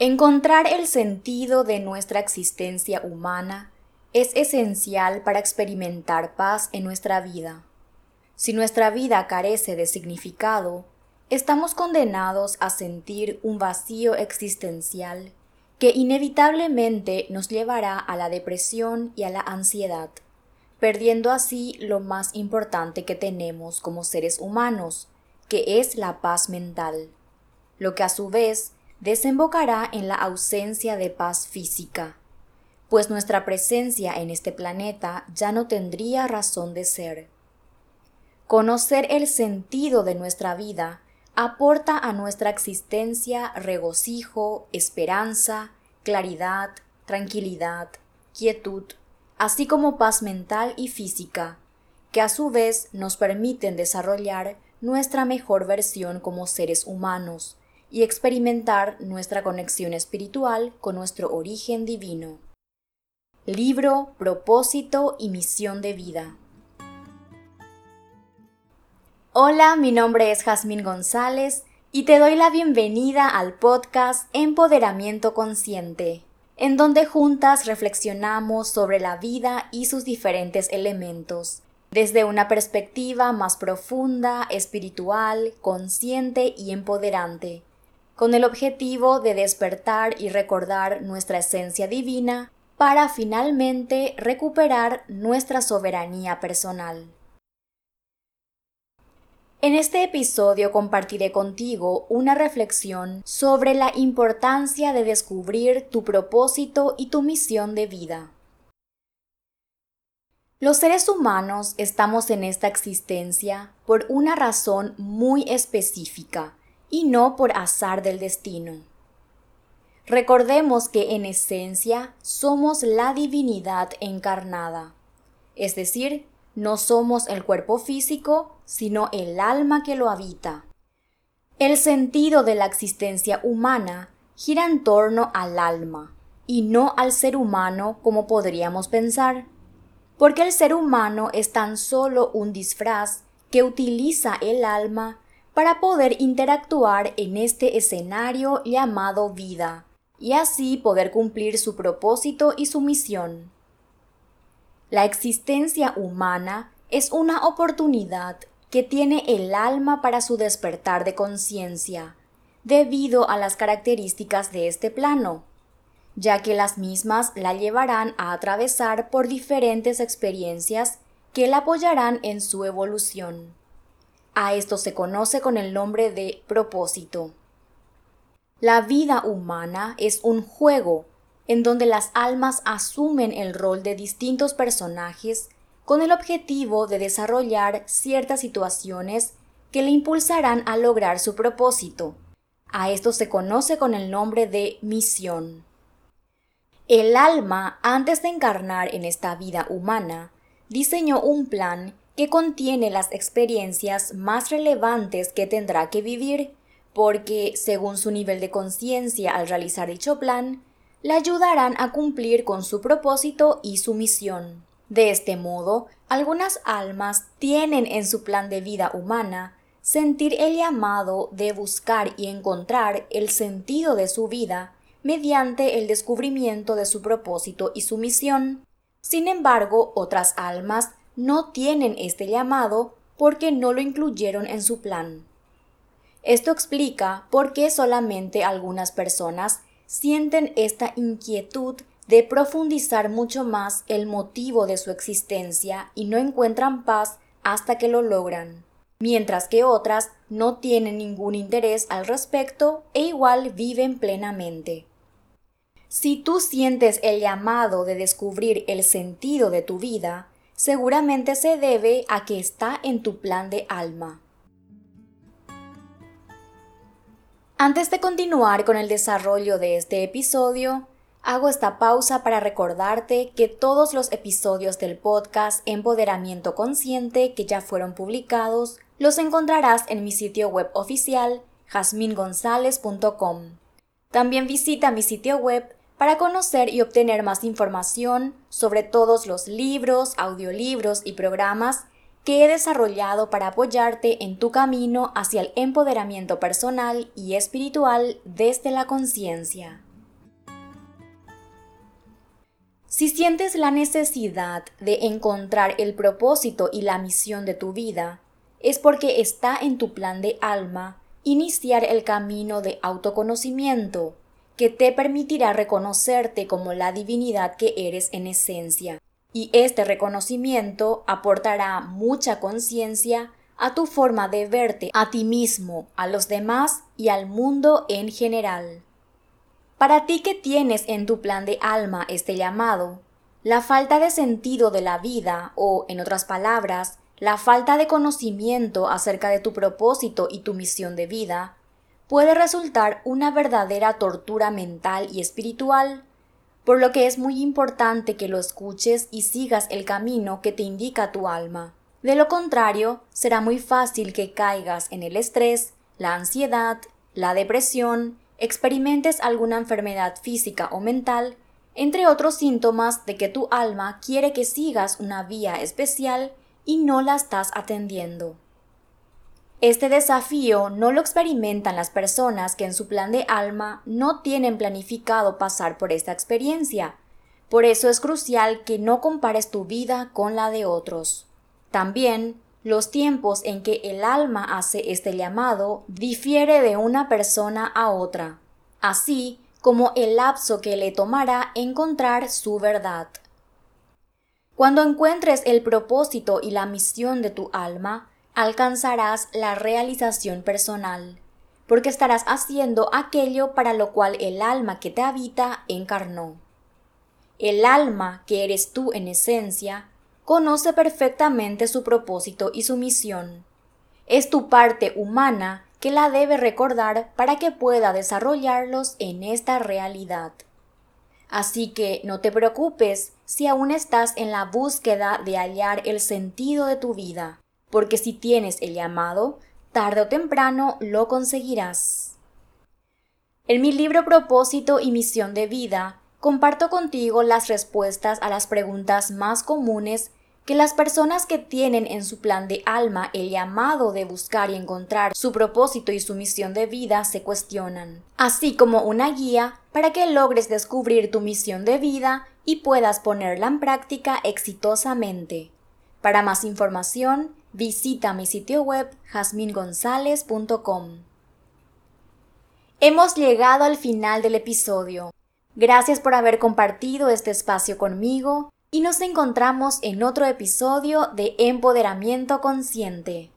Encontrar el sentido de nuestra existencia humana es esencial para experimentar paz en nuestra vida. Si nuestra vida carece de significado, estamos condenados a sentir un vacío existencial que inevitablemente nos llevará a la depresión y a la ansiedad, perdiendo así lo más importante que tenemos como seres humanos, que es la paz mental, lo que a su vez desembocará en la ausencia de paz física, pues nuestra presencia en este planeta ya no tendría razón de ser. Conocer el sentido de nuestra vida aporta a nuestra existencia regocijo, esperanza, claridad, tranquilidad, quietud, así como paz mental y física, que a su vez nos permiten desarrollar nuestra mejor versión como seres humanos, y experimentar nuestra conexión espiritual con nuestro origen divino. Libro, propósito y misión de vida. Hola, mi nombre es Jazmín González y te doy la bienvenida al podcast Empoderamiento Consciente, en donde juntas reflexionamos sobre la vida y sus diferentes elementos, desde una perspectiva más profunda, espiritual, consciente y empoderante con el objetivo de despertar y recordar nuestra esencia divina para finalmente recuperar nuestra soberanía personal. En este episodio compartiré contigo una reflexión sobre la importancia de descubrir tu propósito y tu misión de vida. Los seres humanos estamos en esta existencia por una razón muy específica y no por azar del destino. Recordemos que en esencia somos la divinidad encarnada, es decir, no somos el cuerpo físico, sino el alma que lo habita. El sentido de la existencia humana gira en torno al alma y no al ser humano como podríamos pensar, porque el ser humano es tan solo un disfraz que utiliza el alma para poder interactuar en este escenario llamado vida, y así poder cumplir su propósito y su misión. La existencia humana es una oportunidad que tiene el alma para su despertar de conciencia, debido a las características de este plano, ya que las mismas la llevarán a atravesar por diferentes experiencias que la apoyarán en su evolución. A esto se conoce con el nombre de propósito. La vida humana es un juego en donde las almas asumen el rol de distintos personajes con el objetivo de desarrollar ciertas situaciones que le impulsarán a lograr su propósito. A esto se conoce con el nombre de misión. El alma, antes de encarnar en esta vida humana, diseñó un plan que contiene las experiencias más relevantes que tendrá que vivir, porque, según su nivel de conciencia al realizar dicho plan, le ayudarán a cumplir con su propósito y su misión. De este modo, algunas almas tienen en su plan de vida humana sentir el llamado de buscar y encontrar el sentido de su vida mediante el descubrimiento de su propósito y su misión. Sin embargo, otras almas no tienen este llamado porque no lo incluyeron en su plan. Esto explica por qué solamente algunas personas sienten esta inquietud de profundizar mucho más el motivo de su existencia y no encuentran paz hasta que lo logran, mientras que otras no tienen ningún interés al respecto e igual viven plenamente. Si tú sientes el llamado de descubrir el sentido de tu vida, seguramente se debe a que está en tu plan de alma. Antes de continuar con el desarrollo de este episodio, hago esta pausa para recordarte que todos los episodios del podcast Empoderamiento Consciente que ya fueron publicados los encontrarás en mi sitio web oficial jasmingonzalez.com. También visita mi sitio web para conocer y obtener más información sobre todos los libros, audiolibros y programas que he desarrollado para apoyarte en tu camino hacia el empoderamiento personal y espiritual desde la conciencia. Si sientes la necesidad de encontrar el propósito y la misión de tu vida, es porque está en tu plan de alma iniciar el camino de autoconocimiento, que te permitirá reconocerte como la divinidad que eres en esencia. Y este reconocimiento aportará mucha conciencia a tu forma de verte a ti mismo, a los demás y al mundo en general. Para ti que tienes en tu plan de alma este llamado, la falta de sentido de la vida o, en otras palabras, la falta de conocimiento acerca de tu propósito y tu misión de vida, puede resultar una verdadera tortura mental y espiritual, por lo que es muy importante que lo escuches y sigas el camino que te indica tu alma. De lo contrario, será muy fácil que caigas en el estrés, la ansiedad, la depresión, experimentes alguna enfermedad física o mental, entre otros síntomas de que tu alma quiere que sigas una vía especial y no la estás atendiendo. Este desafío no lo experimentan las personas que en su plan de alma no tienen planificado pasar por esta experiencia. Por eso es crucial que no compares tu vida con la de otros. También, los tiempos en que el alma hace este llamado difiere de una persona a otra, así como el lapso que le tomará encontrar su verdad. Cuando encuentres el propósito y la misión de tu alma, alcanzarás la realización personal, porque estarás haciendo aquello para lo cual el alma que te habita encarnó. El alma, que eres tú en esencia, conoce perfectamente su propósito y su misión. Es tu parte humana que la debe recordar para que pueda desarrollarlos en esta realidad. Así que no te preocupes si aún estás en la búsqueda de hallar el sentido de tu vida porque si tienes el llamado, tarde o temprano lo conseguirás. En mi libro Propósito y Misión de Vida, comparto contigo las respuestas a las preguntas más comunes que las personas que tienen en su plan de alma el llamado de buscar y encontrar su propósito y su misión de vida se cuestionan, así como una guía para que logres descubrir tu misión de vida y puedas ponerla en práctica exitosamente. Para más información, visita mi sitio web jasmingonzalez.com. Hemos llegado al final del episodio. Gracias por haber compartido este espacio conmigo y nos encontramos en otro episodio de Empoderamiento Consciente.